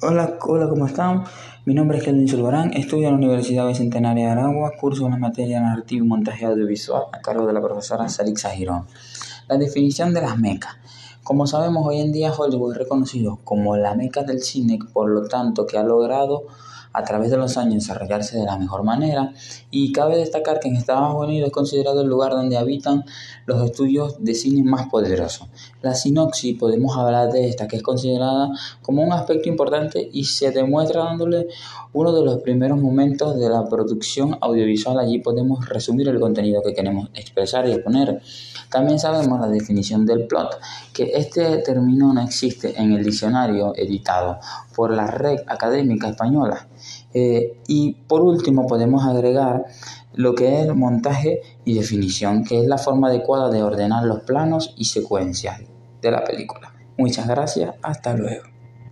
Hola, hola, ¿cómo están? Mi nombre es Kelvin Zulbarán, estudio en la Universidad Bicentenaria de Aragua, curso en la materia narrativa y montaje audiovisual a cargo de la profesora Salixa Girón. La definición de las mecas. Como sabemos, hoy en día Hollywood es reconocido como la meca del cine, por lo tanto que ha logrado a través de los años desarrollarse de la mejor manera y cabe destacar que en Estados Unidos es considerado el lugar donde habitan los estudios de cine más poderosos. La sinopsis podemos hablar de esta que es considerada como un aspecto importante y se demuestra dándole uno de los primeros momentos de la producción audiovisual. Allí podemos resumir el contenido que queremos expresar y exponer. También sabemos la definición del plot, que este término no existe en el diccionario editado por la Red Académica Española. Eh, y por último podemos agregar lo que es montaje y definición, que es la forma adecuada de ordenar los planos y secuencias de la película. Muchas gracias, hasta luego.